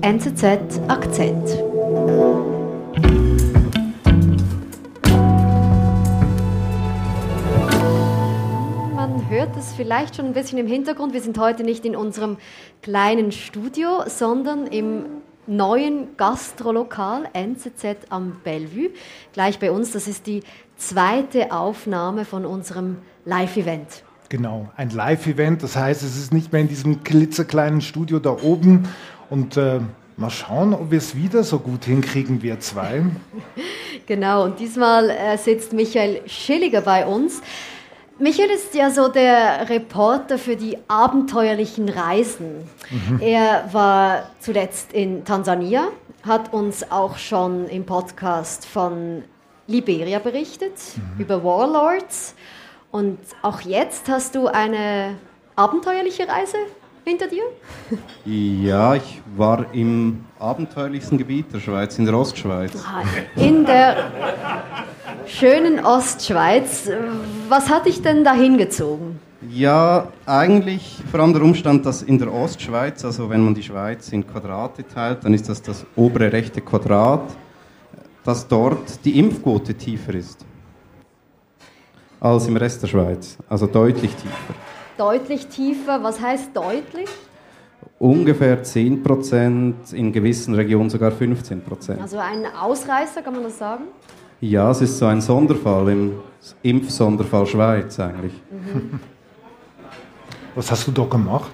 NZZ Akzent. Man hört es vielleicht schon ein bisschen im Hintergrund. Wir sind heute nicht in unserem kleinen Studio, sondern im neuen Gastrolokal NZZ am Bellevue. Gleich bei uns, das ist die zweite Aufnahme von unserem Live-Event. Genau, ein Live-Event. Das heißt, es ist nicht mehr in diesem klitzekleinen Studio da oben. Und äh, mal schauen, ob wir es wieder so gut hinkriegen, wir zwei. genau, und diesmal äh, sitzt Michael Schilliger bei uns. Michael ist ja so der Reporter für die abenteuerlichen Reisen. Mhm. Er war zuletzt in Tansania, hat uns auch schon im Podcast von Liberia berichtet, mhm. über Warlords. Und auch jetzt hast du eine abenteuerliche Reise hinter dir? Ja, ich war im abenteuerlichsten Gebiet der Schweiz, in der Ostschweiz. Ah, in der schönen Ostschweiz. Was hat dich denn dahin gezogen? Ja, eigentlich vor allem der Umstand, dass in der Ostschweiz, also wenn man die Schweiz in Quadrate teilt, dann ist das das obere rechte Quadrat, dass dort die Impfquote tiefer ist als im Rest der Schweiz, also deutlich tiefer. Deutlich tiefer, was heißt deutlich? Ungefähr 10 Prozent, in gewissen Regionen sogar 15 Prozent. Also ein Ausreißer, kann man das sagen? Ja, es ist so ein Sonderfall, im Impfsonderfall Schweiz eigentlich. Mhm. Was hast du da gemacht?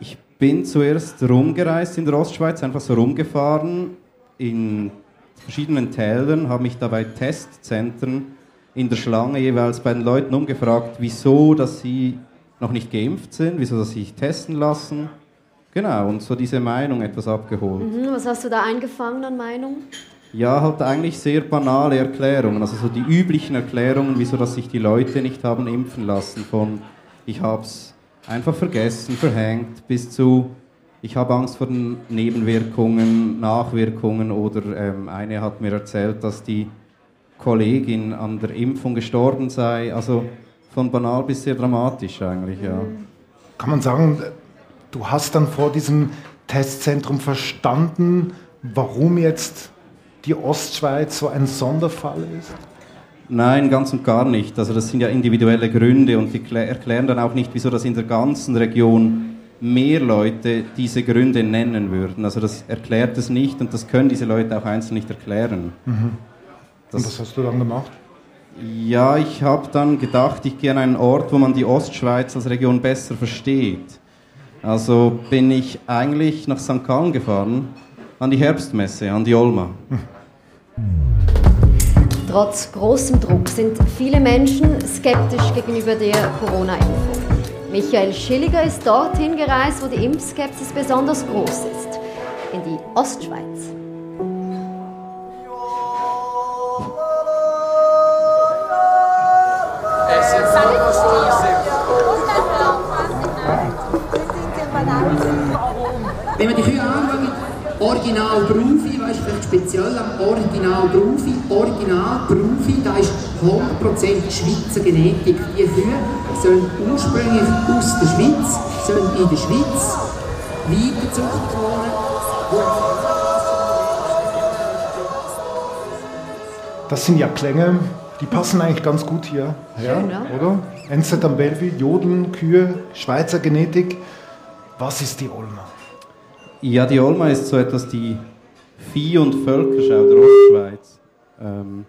Ich bin zuerst rumgereist in der Ostschweiz, einfach so rumgefahren in verschiedenen Tälern, habe mich dabei Testzentren in der Schlange jeweils bei den Leuten umgefragt, wieso, dass sie noch nicht geimpft sind, wieso, sie sich testen lassen. Genau, und so diese Meinung etwas abgeholt. Mhm, was hast du da eingefangen an Meinung? Ja, halt eigentlich sehr banale Erklärungen, also so die üblichen Erklärungen, wieso, dass sich die Leute nicht haben impfen lassen, von ich hab's einfach vergessen, verhängt, bis zu ich habe Angst vor den Nebenwirkungen, Nachwirkungen oder ähm, eine hat mir erzählt, dass die Kollegin an der Impfung gestorben sei. Also von banal bis sehr dramatisch eigentlich, ja. Kann man sagen, du hast dann vor diesem Testzentrum verstanden, warum jetzt die Ostschweiz so ein Sonderfall ist? Nein, ganz und gar nicht. Also das sind ja individuelle Gründe und die erklären dann auch nicht, wieso das in der ganzen Region mehr Leute diese Gründe nennen würden. Also das erklärt es nicht und das können diese Leute auch einzeln nicht erklären. Mhm. Und was hast du dann gemacht? Ja, ich habe dann gedacht, ich gehe an einen Ort, wo man die Ostschweiz als Region besser versteht. Also bin ich eigentlich nach St. Gallen gefahren, an die Herbstmesse, an die Olma. Trotz großem Druck sind viele Menschen skeptisch gegenüber der Corona-Impfung. Michael Schilliger ist dorthin gereist, wo die Impfskepsis besonders groß ist, in die Ostschweiz. Wenn man die Kühe anschaut, Original Brufi, weißt du, vielleicht speziell am Original Brufi, Original Brufi, da ist 100% Schweizer Genetik. Die Kühe sollen ursprünglich aus der Schweiz, sollen in der Schweiz weitergezogen worden. Das sind ja Klänge, die passen eigentlich ganz gut hier her, Schön, ja? oder? NZ am Bellevue, Jodeln, Kühe, Schweizer Genetik. Was ist die Olma? Ja, die Olma ist so etwas die Vieh- und Völkerschau der Ostschweiz. Ähm,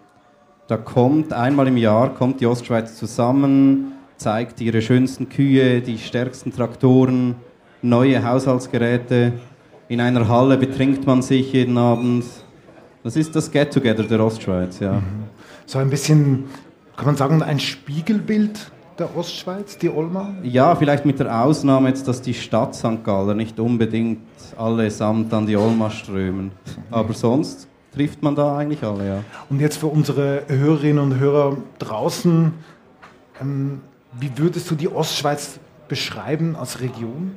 da kommt einmal im Jahr kommt die Ostschweiz zusammen, zeigt ihre schönsten Kühe, die stärksten Traktoren, neue Haushaltsgeräte. In einer Halle betrinkt man sich jeden Abend. Das ist das Get-Together der Ostschweiz, ja. Mhm. So ein bisschen, kann man sagen, ein Spiegelbild der Ostschweiz, die Olma? Ja, vielleicht mit der Ausnahme jetzt, dass die Stadt St. Gallen nicht unbedingt allesamt an die Olma strömen. Aber sonst trifft man da eigentlich alle, ja. Und jetzt für unsere Hörerinnen und Hörer draußen, ähm, wie würdest du die Ostschweiz beschreiben als Region?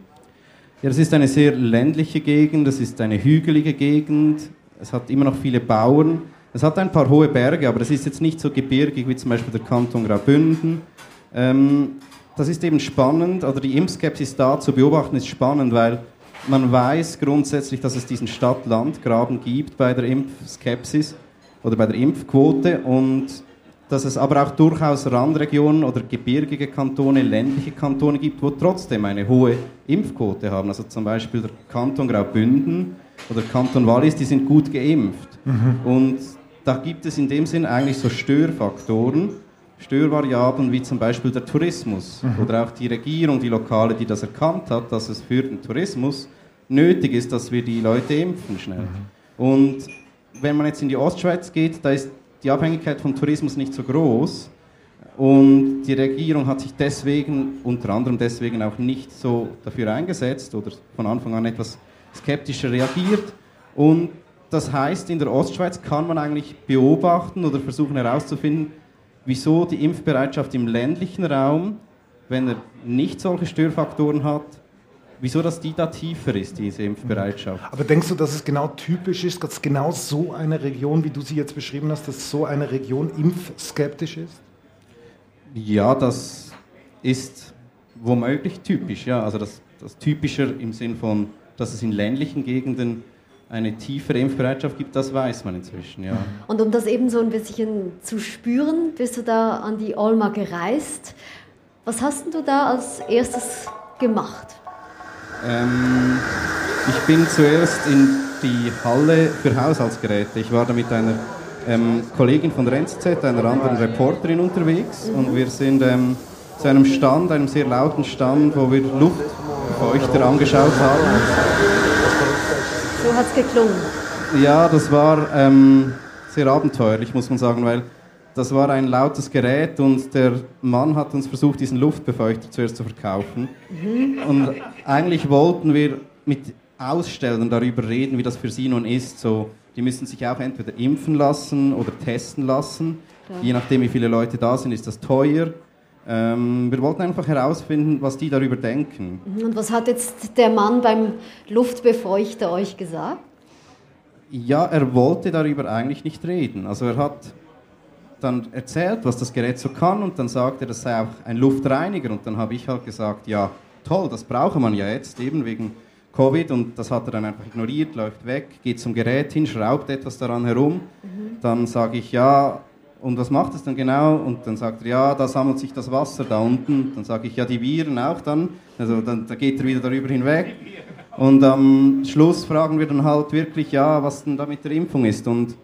Ja, das ist eine sehr ländliche Gegend, das ist eine hügelige Gegend, es hat immer noch viele Bauern, es hat ein paar hohe Berge, aber es ist jetzt nicht so gebirgig wie zum Beispiel der Kanton Graubünden. Ähm, das ist eben spannend, oder die Impfskepsis da zu beobachten ist spannend, weil man weiß grundsätzlich, dass es diesen Stadt-Land-Graben gibt bei der Impfskepsis oder bei der Impfquote und dass es aber auch durchaus Randregionen oder gebirgige Kantone, ländliche Kantone gibt, wo trotzdem eine hohe Impfquote haben. Also zum Beispiel der Kanton Graubünden oder Kanton Wallis, die sind gut geimpft. Mhm. Und da gibt es in dem Sinn eigentlich so Störfaktoren, Störvariablen wie zum Beispiel der Tourismus mhm. oder auch die Regierung, die Lokale, die das erkannt hat, dass es für den Tourismus nötig ist, dass wir die Leute impfen schnell. Mhm. Und wenn man jetzt in die Ostschweiz geht, da ist die Abhängigkeit vom Tourismus nicht so groß und die Regierung hat sich deswegen, unter anderem deswegen auch nicht so dafür eingesetzt oder von Anfang an etwas skeptischer reagiert und das heißt, in der Ostschweiz kann man eigentlich beobachten oder versuchen herauszufinden, wieso die Impfbereitschaft im ländlichen Raum, wenn er nicht solche Störfaktoren hat, wieso das die da tiefer ist, diese Impfbereitschaft. Aber denkst du, dass es genau typisch ist, dass genau so eine Region, wie du sie jetzt beschrieben hast, dass so eine Region impfskeptisch ist? Ja, das ist womöglich typisch, ja. Also das, das typischer im Sinn von, dass es in ländlichen Gegenden eine tiefere Impfbereitschaft gibt, das weiß man inzwischen, ja. Und um das eben so ein bisschen zu spüren, bist du da an die Olma gereist. Was hast du da als erstes gemacht? Ähm, ich bin zuerst in die Halle für Haushaltsgeräte. Ich war da mit einer ähm, Kollegin von der NZZ, einer anderen Reporterin unterwegs mhm. und wir sind ähm, zu einem Stand, einem sehr lauten Stand, wo wir Luftfeuchter angeschaut haben so hat es geklungen. Ja, das war ähm, sehr abenteuerlich, muss man sagen, weil das war ein lautes Gerät und der Mann hat uns versucht, diesen Luftbefeuchter zuerst zu verkaufen. Mhm. Und eigentlich wollten wir mit Ausstellern darüber reden, wie das für sie nun ist. So, die müssen sich auch entweder impfen lassen oder testen lassen. Ja. Je nachdem, wie viele Leute da sind, ist das teuer. Ähm, wir wollten einfach herausfinden, was die darüber denken. Mhm, und was hat jetzt der Mann beim Luftbefeuchter euch gesagt? Ja, er wollte darüber eigentlich nicht reden. Also er hat dann erzählt, was das Gerät so kann und dann sagte er, das sei auch ein Luftreiniger und dann habe ich halt gesagt, ja toll, das brauche man ja jetzt eben wegen Covid und das hat er dann einfach ignoriert, läuft weg, geht zum Gerät hin, schraubt etwas daran herum. Mhm. Dann sage ich, ja, und was macht es dann genau? Und dann sagt er, ja, da sammelt sich das Wasser da unten. Dann sage ich, ja, die Viren auch dann. Also dann da geht er wieder darüber hinweg. Und am Schluss fragen wir dann halt wirklich, ja, was denn da mit der Impfung ist. Und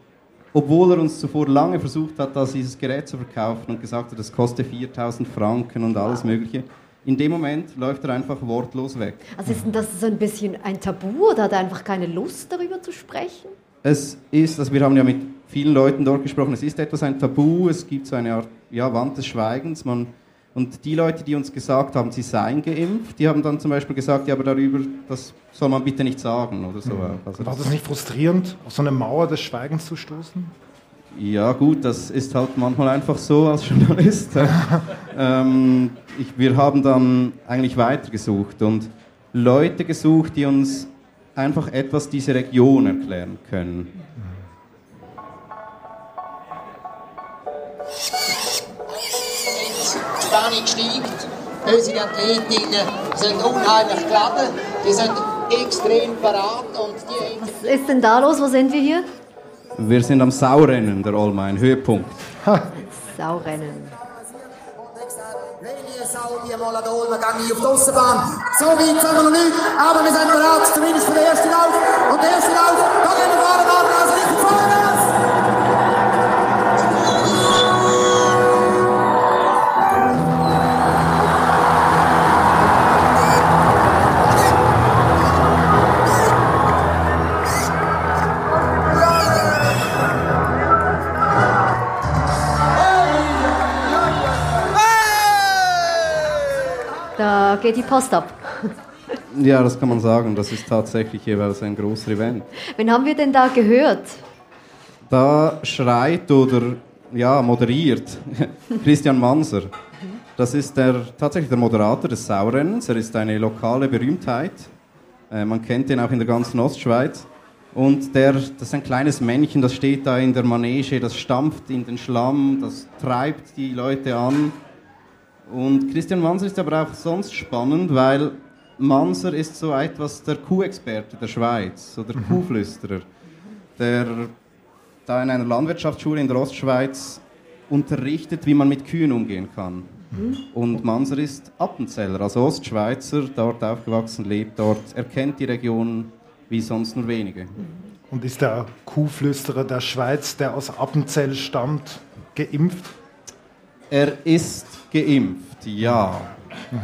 obwohl er uns zuvor lange versucht hat, das, dieses Gerät zu verkaufen und gesagt hat, das kostet 4000 Franken und alles Mögliche, in dem Moment läuft er einfach wortlos weg. Also ist denn das so ein bisschen ein Tabu oder hat er einfach keine Lust darüber zu sprechen? Es ist, also wir haben ja mit vielen Leuten dort gesprochen, es ist etwas ein Tabu, es gibt so eine Art ja, Wand des Schweigens. Man, und die Leute, die uns gesagt haben, sie seien geimpft, die haben dann zum Beispiel gesagt, ja, aber darüber, das soll man bitte nicht sagen oder so. Mhm. Also War das nicht frustrierend, auf so eine Mauer des Schweigens zu stoßen? Ja gut, das ist halt manchmal einfach so als Journalist. ähm, ich, wir haben dann eigentlich weitergesucht und Leute gesucht, die uns einfach etwas diese Region erklären können. Spannung steigt. Unsere Athletinnen sind unheimlich geladen, die sind extrem parat. Und die Was ist denn da los? Wo sind wir hier? Wir sind am Saurennen der Allmain, Höhepunkt. Saurennen. Sau, die mal an der Olma, gehe ich auf die Aussenbahn. So weit sind wir noch nicht, aber wir sind bereit, zumindest für den ersten Lauf. Und der erste Lauf, da gehen wir fahren, also richtig vorwärts. Da geht die Post ab. Ja, das kann man sagen. Das ist tatsächlich jeweils ein großer Event. Wen haben wir denn da gehört? Da schreit oder ja, moderiert Christian Manser. Das ist der, tatsächlich der Moderator des Saurennens. Er ist eine lokale Berühmtheit. Äh, man kennt ihn auch in der ganzen Ostschweiz. Und der, das ist ein kleines Männchen, das steht da in der Manege, das stampft in den Schlamm, das treibt die Leute an. Und Christian Manser ist aber auch sonst spannend, weil Manser ist so etwas der Kuhexperte der Schweiz oder mhm. Kuhflüsterer, der da in einer Landwirtschaftsschule in der Ostschweiz unterrichtet, wie man mit Kühen umgehen kann. Mhm. Und Manser ist Appenzeller, also Ostschweizer, dort aufgewachsen, lebt dort, er kennt die Region wie sonst nur wenige. Und ist der Kuhflüsterer der Schweiz, der aus Appenzell stammt, geimpft? Er ist geimpft, ja. Mhm.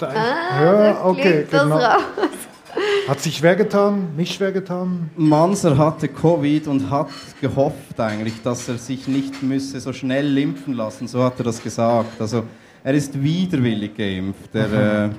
Ah, ja, okay, genau. Hat sich schwer getan, mich schwer getan? Manser hatte Covid und hat gehofft eigentlich, dass er sich nicht müsse so schnell impfen lassen. So hat er das gesagt. Also er ist widerwillig geimpft. Er, äh,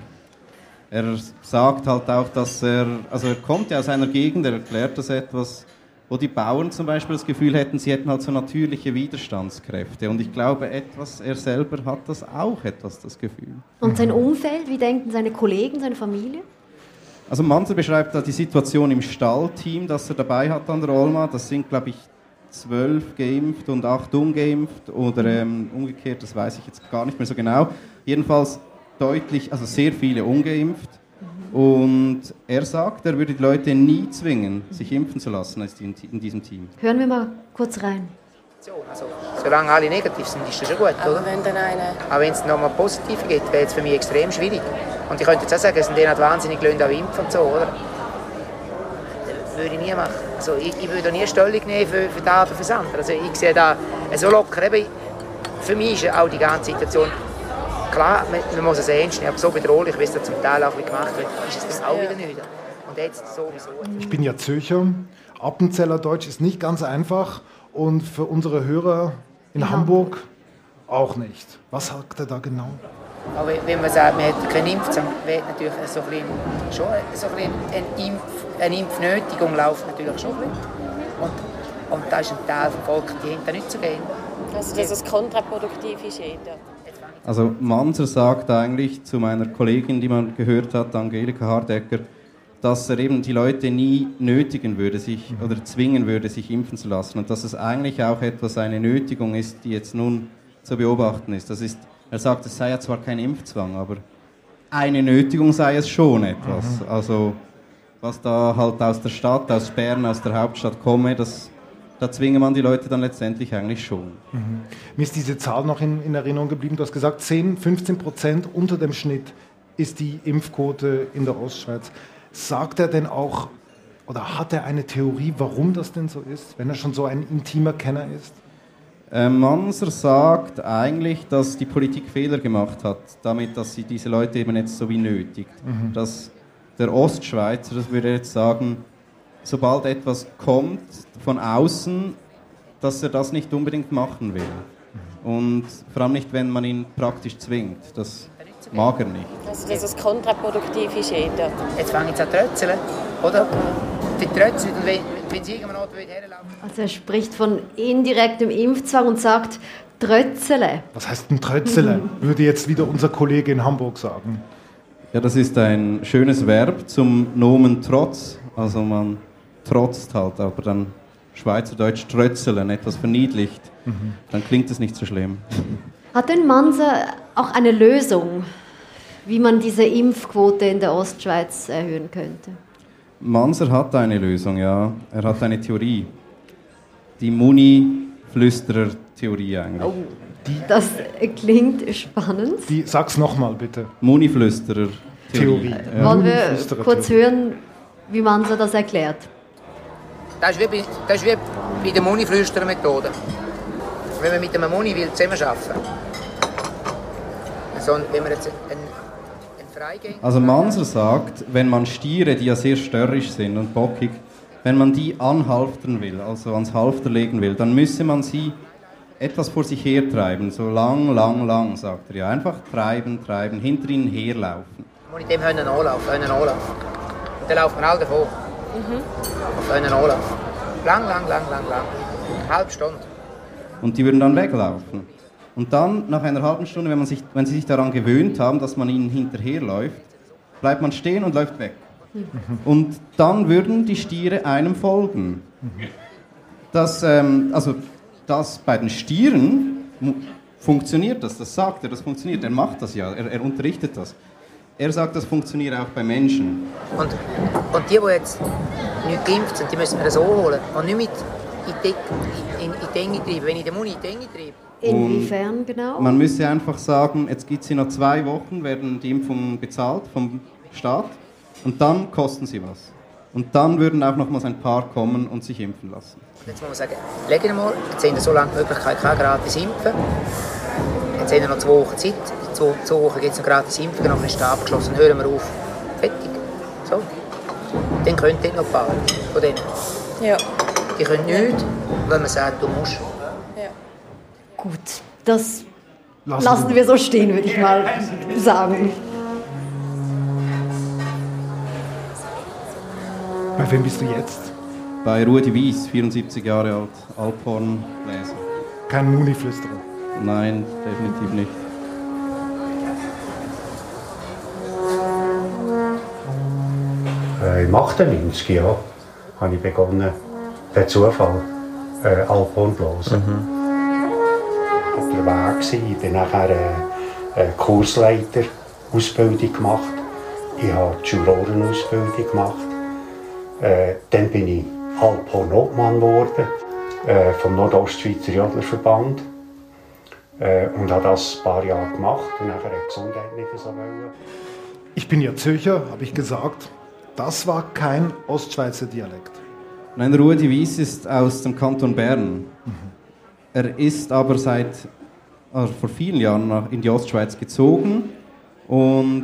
er sagt halt auch, dass er, also er kommt ja aus einer Gegend, er erklärt das etwas, wo die Bauern zum Beispiel das Gefühl hätten, sie hätten halt so natürliche Widerstandskräfte. Und ich glaube, etwas, er selber hat das auch etwas, das Gefühl. Und sein Umfeld, wie denken seine Kollegen, seine Familie? Also Manzer beschreibt da die Situation im Stallteam, das er dabei hat an der Olma. Das sind, glaube ich, zwölf geimpft und acht ungeimpft oder ähm, umgekehrt, das weiß ich jetzt gar nicht mehr so genau. Jedenfalls deutlich, also sehr viele ungeimpft. Und er sagt, er würde die Leute nie zwingen, sich impfen zu lassen in diesem Team. Hören wir mal kurz rein. Also, solange alle negativ sind, ist das schon gut, oder? Wenn dann eine... Aber wenn es nochmal positive gibt, wäre es für mich extrem schwierig. Und ich könnte jetzt auch sagen, es sind denen wahnsinnig Leute an Impfen und so, oder? Das würde ich nie machen. Also, ich, ich würde nie Stellung nehmen für, für das oder für das andere. Also, ich sehe da so locker. Eben, für mich ist auch die ganze Situation Klar, man, man muss es ernst nehmen, aber so bedrohlich, wie es da zum Teil auch gemacht wird, ist es das auch wieder nicht. Und jetzt sowieso. Ich bin ja Zürcher. Appenzeller Deutsch ist nicht ganz einfach und für unsere Hörer in ja. Hamburg auch nicht. Was sagt er da genau? Aber wenn man sagt, man hat keine Impfzahn, wird natürlich so ein bisschen, schon so ein bisschen eine, Impf, eine Impfnötigung läuft natürlich schon ein bisschen. Und, und da ist ein Teil des Volkes, die hinter nicht zu gehen. Also dass es kontraproduktiv ist eher. Also Manser sagt eigentlich zu meiner Kollegin, die man gehört hat, Angelika Hardecker, dass er eben die Leute nie nötigen würde, sich oder zwingen würde, sich impfen zu lassen und dass es eigentlich auch etwas eine Nötigung ist, die jetzt nun zu beobachten ist. Das ist, er sagt, es sei ja zwar kein Impfzwang, aber eine Nötigung sei es schon etwas. Also was da halt aus der Stadt, aus Bern, aus der Hauptstadt komme, das da zwingen man die Leute dann letztendlich eigentlich schon. Mhm. Mir ist diese Zahl noch in, in, Erinnerung geblieben. Du hast gesagt, 10, 15 Prozent unter dem Schnitt ist die Impfquote in der Ostschweiz. Sagt er denn auch, oder hat er eine Theorie, warum das denn so ist, wenn er schon so ein intimer Kenner ist? Äh, Manser sagt eigentlich, dass die Politik Fehler gemacht hat, damit, dass sie diese Leute eben jetzt so wie nötigt. Mhm. Dass der Ostschweizer, das würde er jetzt sagen, sobald etwas kommt von außen, dass er das nicht unbedingt machen will. Und vor allem nicht, wenn man ihn praktisch zwingt. Das mag er nicht. Also, dass es kontraproduktiv ist eher. Jetzt fange ich an zu trötzeln, oder? Die trötzeln, wenn, wenn sie irgendwann herlaufen... Also er spricht von indirektem Impfzwang und sagt Trötzele. Was heißt ein Trötzele? Würde jetzt wieder unser Kollege in Hamburg sagen. Ja, das ist ein schönes Verb zum Nomen Trotz. Also man trotzt halt, aber dann Schweizerdeutsch trötzeln, etwas verniedlicht, mhm. dann klingt es nicht so schlimm. Hat denn Manser auch eine Lösung, wie man diese Impfquote in der Ostschweiz erhöhen könnte? Manser hat eine Lösung, ja. Er hat eine Theorie. Die Muni-Flüsterer-Theorie eigentlich. Oh, das klingt spannend. Die, sag's nochmal bitte. Muni-Flüsterer-Theorie. Ja. Wollen wir kurz hören, wie Manser das erklärt? Das ist wie bei, das ist wie bei der Muni-Flüster-Methode. Wenn man mit einem Muni will zusammenarbeiten will. Also, wenn man jetzt einen, einen Freigänger... Also Manser sagt, wenn man Stiere, die ja sehr störrisch sind und bockig, wenn man die anhalftern will, also ans Halfter legen will, dann müsse man sie etwas vor sich her treiben, so lang, lang, lang, sagt er ja. Einfach treiben, treiben, hinter ihnen herlaufen. Muss ich dem anlaufen, Hühner anlaufen. Und dann laufen wir alle davon. Mhm. Auf einen Olaf. Lang, lang, lang, lang, lang. Eine halbe Stunde. Und die würden dann weglaufen. Und dann, nach einer halben Stunde, wenn, man sich, wenn sie sich daran gewöhnt haben, dass man ihnen hinterherläuft, bleibt man stehen und läuft weg. Mhm. Und dann würden die Stiere einem folgen. Das, ähm, also das bei den Stieren funktioniert das, das sagt er, das funktioniert, er macht das ja, er, er unterrichtet das. Er sagt, das funktioniert auch bei Menschen. Und, und die, die jetzt nicht geimpft sind, die müssen wir das auch holen. Und nicht mit in die, Deck- in, in, in die Enge treiben. Wenn ich den Mund in die Enge treibe, Inwiefern genau? Man müsste einfach sagen, jetzt gibt es in noch zwei Wochen, werden die Impfungen bezahlt vom Staat und dann kosten sie was. Und dann würden auch nochmals ein paar kommen und sich impfen lassen. Jetzt muss man sagen, legen wir mal, jetzt haben wir so lange die Möglichkeit gehabt, gratis impfen. Jetzt haben wir noch zwei Wochen Zeit. In zwei, zwei Wochen gibt es noch gratis impfen, nachher ist der abgeschlossen, hören wir auf. Fertig. So. Dann können dort noch paar von denen. Ja. Die können nichts, weil man sagt, du musst. ja. Gut, das Lassen lassen wir so stehen, würde ich mal sagen. Bei wem bist du jetzt? Bei Rudi Wies, 74 Jahre alt, Alphornbläser. Kein Muniflüsterer. Nein, definitiv nicht. Äh, Im 98 Jahr habe ich begonnen, per Zufall äh, Alphorn blasen. Unterwegs war ich, bin nachher äh, äh, Kursleiter Ausbildung gemacht. Ich habe die Jurorenausbildung gemacht. Äh, dann bin ich Alphorn Obmann geworden äh, vom Nordostschweizer Jodlerverband. Äh, und habe das ein paar Jahre gemacht und nachher die Gesundheit nicht so wollen. Ich bin ja Zürcher, habe ich gesagt. Das war kein Ostschweizer Dialekt. Nein, Rudi Wies ist aus dem Kanton Bern. Er ist aber seit also vor vielen Jahren in die Ostschweiz gezogen und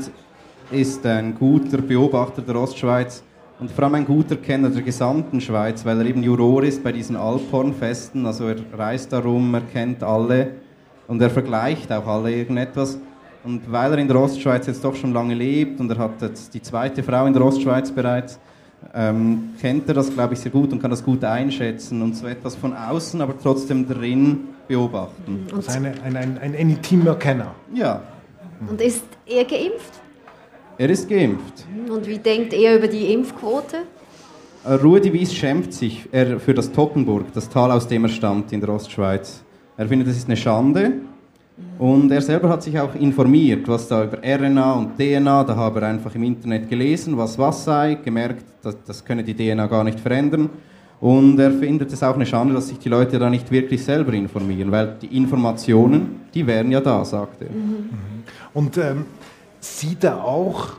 ist ein guter Beobachter der Ostschweiz und vor allem ein guter Kenner der gesamten Schweiz, weil er eben Juror ist bei diesen Alphornfesten. Also er reist darum, er kennt alle und er vergleicht auch alle irgendetwas. Und weil er in der Ostschweiz jetzt doch schon lange lebt und er hat jetzt die zweite Frau in der Ostschweiz bereits, ähm, kennt er das, glaube ich, sehr gut und kann das gut einschätzen und so etwas von außen, aber trotzdem drin beobachten. Also eine, ein, ein, ein intimer Kenner. Ja, Und ist er geimpft? er ist geimpft. Und wie denkt er über die Impfquote? Äh, Rudi Wies schämt sich er, für das Toppenburg, das Tal, aus dem er stammt in der Ostschweiz. Er findet, das ist eine Schande. Und er selber hat sich auch informiert, was da über RNA und DNA, da habe er einfach im Internet gelesen, was was sei, gemerkt, dass, das könne die DNA gar nicht verändern. Und er findet es auch eine Schande, dass sich die Leute da nicht wirklich selber informieren, weil die Informationen, die wären ja da, sagt er. Und ähm, sieht er auch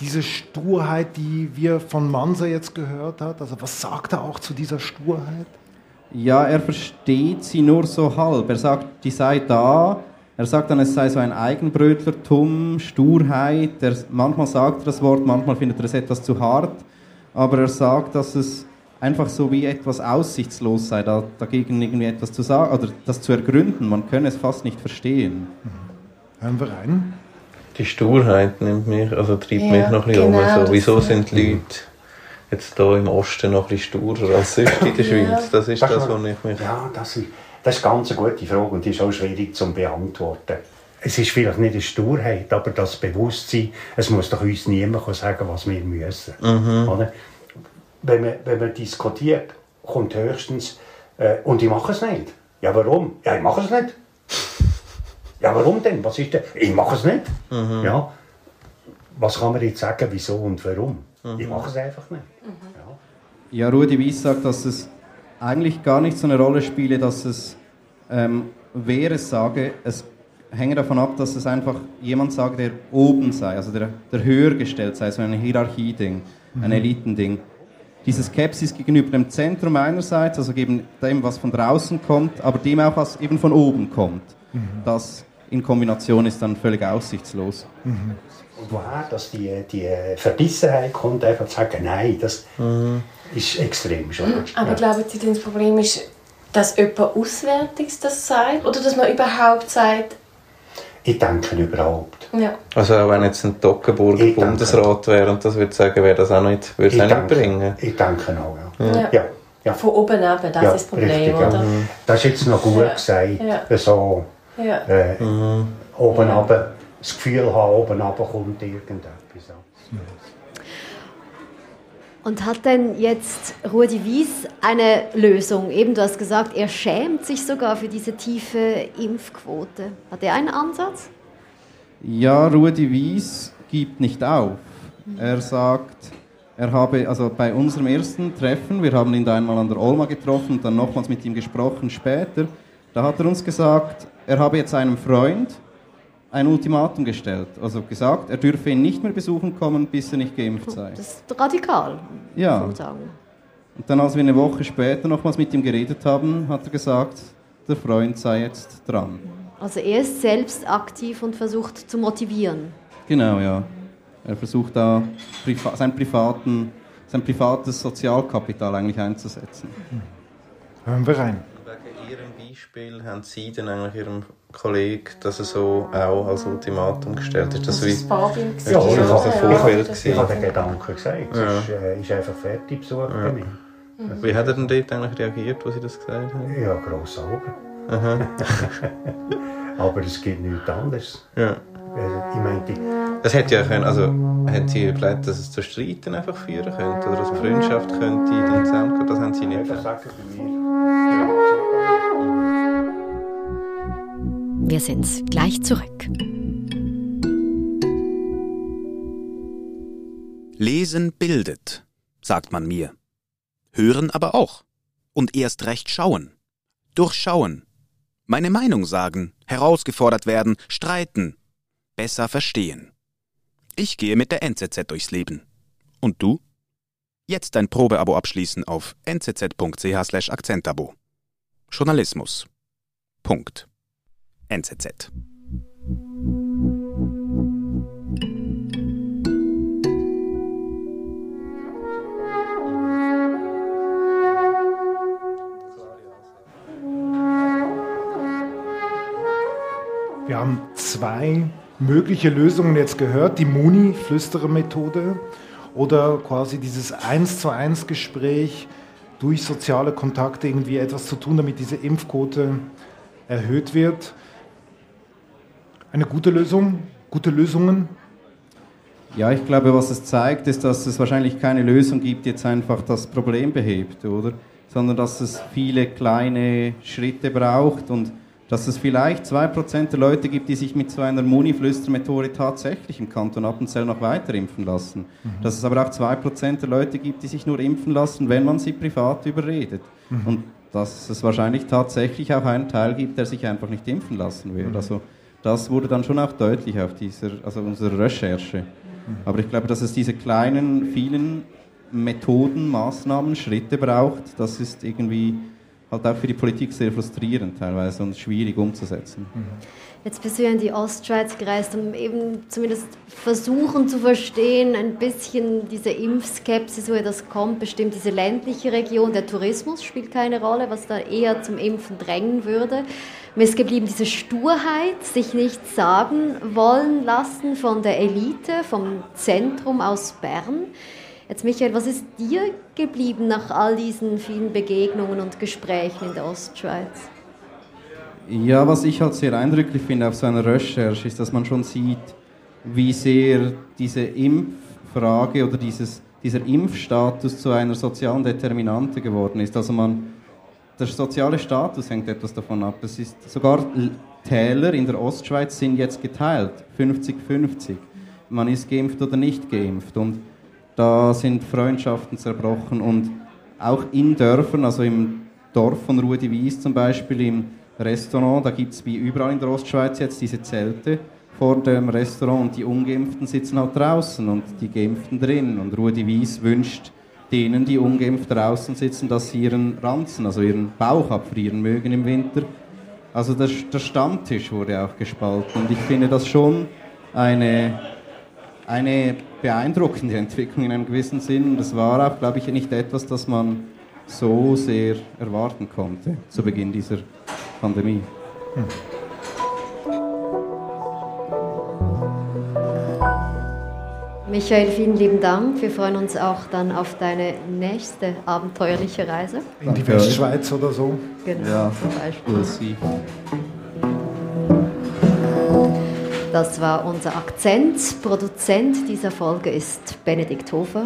diese Sturheit, die wir von Manser jetzt gehört hat? Also was sagt er auch zu dieser Sturheit? Ja, er versteht sie nur so halb. Er sagt, die sei da. Er sagt dann, es sei so ein Eigenbrötlertum, Sturheit. Er, manchmal sagt er das Wort, manchmal findet er es etwas zu hart. Aber er sagt, dass es einfach so wie etwas aussichtslos sei, da, dagegen irgendwie etwas zu sagen oder das zu ergründen. Man könne es fast nicht verstehen. Hören wir rein. Die Sturheit nimmt mich, also treibt Ja, mich noch ein bisschen genau, um. So, wieso das- sind die Leute jetzt hier im Osten noch ein bisschen als sonst in der Schweiz? Das ist Das das, was ich mich... Ja, das ist, das ist ganz eine gute Frage und die ist auch schwierig zu beantworten. Es ist vielleicht nicht eine Sturheit, aber das Bewusstsein, es muss doch uns niemand sagen, was wir müssen. Oder? Wenn, man, wenn man diskutiert, kommt höchstens, äh, und ich mache es nicht. Ja, warum? Ja, ich mache es nicht. Ja, warum denn? Was ist denn? Ich mache es nicht. Ja. Was kann man jetzt sagen, wieso und warum? Ich mache es einfach nicht. Ja. Ja, Rudi Wies sagt, dass es eigentlich gar nicht so eine Rolle spiele, dass es, ähm, wer es sage, es hänge davon ab, dass es einfach jemand sage, der oben sei, also der, der höher gestellt sei, so ein Hierarchie-Ding, ein Elitending. Diese Skepsis gegenüber dem Zentrum einerseits, also gegen dem, was von draußen kommt, aber dem auch, was eben von oben kommt. Das in Kombination ist dann völlig aussichtslos. Und woher dass die, die Verbissenheit kommt, einfach zu sagen, nein, das ist extrem schwer. Aber glauben Sie, das Problem ist, dass jemand Auswärtiges das sagt? Oder dass man überhaupt sagt, Ich denke überhaupt. ja, Also auch wenn jetzt ein Toggenburger Bundesrat wäre und das würde sagen, wäre das auch nicht, würde es Ich auch nicht denke, bringen. ich denke auch, ja. ja. Ja, ja. von oben ab, das ja, ist das Problem, richtig, oder? Ja. Das ist jetzt noch gut Ja. gesagt. Ja. So, Ja. äh, oben runter, das Gefühl haben, oben runter kommt irgendetwas. Ja. Und hat denn jetzt Rudi Wies eine Lösung? Eben, du hast gesagt, er schämt sich sogar für diese tiefe Impfquote. Hat er einen Ansatz? Ja, Rudi Wies gibt nicht auf. Er sagt, er habe, also bei unserem ersten Treffen, wir haben ihn da einmal an der Olma getroffen und dann nochmals mit ihm gesprochen später, da hat er uns gesagt, er habe jetzt einem Freund ein Ultimatum gestellt. Also gesagt, er dürfe ihn nicht mehr besuchen kommen, bis er nicht geimpft sei. Das ist radikal, Ja. muss man sagen. Und dann, als wir eine Woche später nochmals mit ihm geredet haben, hat er gesagt, der Freund sei jetzt dran. Also er ist selbst aktiv und versucht zu motivieren. Genau, ja. Er versucht da priva sein, privaten, sein privates Sozialkapital eigentlich einzusetzen. Hören wir rein. Beispiel haben Sie dann eigentlich Ihrem Kollegen das so auch als Ultimatum gestellt? Ist das Das wie ist das Vorbild Ja, gewesen. das ein Ja, Vorbild das- Ich habe den Gedanken gesagt. Es Ja. ist, äh, ist einfach fertig besucht bei mir. Wie hat er denn dort eigentlich reagiert, als Sie das gesagt haben? Ja, grosse Augen. Aber es gibt nichts anderes. Ja. Äh, Ich meinte, Das hätte ja können, also haben Sie überlegt, dass es zu Streiten einfach führen könnte oder dass Freundschaft könnte dann zusammenkommen? Das haben Sie nicht das gedacht. sagen bei mir. Wir sind gleich zurück. Lesen bildet, sagt man mir. Hören aber auch. Und erst recht schauen. Durchschauen. Meine Meinung sagen, herausgefordert werden, streiten. Besser verstehen. Ich gehe mit der NZZ durchs Leben. Und du? Jetzt dein Probeabo abschließen auf nzz.ch Akzentabo. Journalismus. Punkt. NZZ. Wir haben zwei mögliche Lösungen jetzt gehört. Die Muni-Flüsterer-Methode oder quasi dieses 1 zu 1 Gespräch durch soziale Kontakte irgendwie etwas zu tun, damit diese Impfquote erhöht wird. Eine gute Lösung, gute Lösungen. Ja, ich glaube, was es zeigt, ist, dass es wahrscheinlich keine Lösung gibt, die jetzt einfach das Problem behebt, oder? Sondern dass es viele kleine Schritte braucht und dass es vielleicht 2% der Leute gibt, die sich mit so einer Muni-Flüstermethode tatsächlich im Kanton Appenzell noch weiter impfen lassen. Dass es aber auch 2% der Leute gibt, die sich nur impfen lassen, wenn man sie privat überredet. Mhm. Und dass es wahrscheinlich tatsächlich auch einen Teil gibt, der sich einfach nicht impfen lassen will. Mhm. Also das wurde dann schon auch deutlich auf dieser, also unserer Recherche. Aber ich glaube, dass es diese kleinen, vielen Methoden, Maßnahmen, Schritte braucht, das ist irgendwie halt auch für die Politik sehr frustrierend teilweise und schwierig umzusetzen. Jetzt bist du ja in die Ostschweiz gereist, um eben zumindest versuchen zu verstehen, ein bisschen diese Impfskepsis, woher das kommt, bestimmt diese ländliche Region. Der Tourismus spielt keine Rolle, was da eher zum Impfen drängen würde. Mir ist geblieben diese Sturheit, sich nicht sagen wollen lassen von der Elite, vom Zentrum aus Bern. Jetzt Michael, was ist dir geblieben nach all diesen vielen Begegnungen und Gesprächen in der Ostschweiz? Ja, was ich halt sehr eindrücklich finde auf so einer Recherche, ist, dass man schon sieht, wie sehr diese Impffrage oder dieses, dieser Impfstatus zu einer sozialen Determinante geworden ist. Also man, der soziale Status hängt etwas davon ab. Es ist sogar Täler in der Ostschweiz sind jetzt geteilt, 50-50. Man ist geimpft oder nicht geimpft und da sind Freundschaften zerbrochen und auch in Dörfern, also im Dorf von Rudi Wies zum Beispiel, im Restaurant, da gibt es wie überall in der Ostschweiz jetzt diese Zelte vor dem Restaurant und die Ungeimpften sitzen halt draußen und die Geimpften drin. Und Rudi Wies wünscht denen, die ungeimpft draußen sitzen, dass sie ihren Ranzen, also ihren Bauch abfrieren mögen im Winter. Also der, der Stammtisch wurde auch gespalten und ich finde das schon eine, eine beeindruckende Entwicklung in einem gewissen Sinn. Und es war auch, glaube ich, nicht etwas, das man so sehr erwarten konnte zu Beginn dieser Pandemie. Michael, vielen lieben Dank. Wir freuen uns auch dann auf deine nächste abenteuerliche Reise. In die Westschweiz oder so. Genau, Ja, zum Beispiel. Das war unser Akzent. Produzent dieser Folge ist Benedikt Hofer.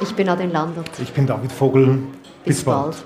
Ich bin Adin Landert. Ich bin David Vogel. Bis, bald.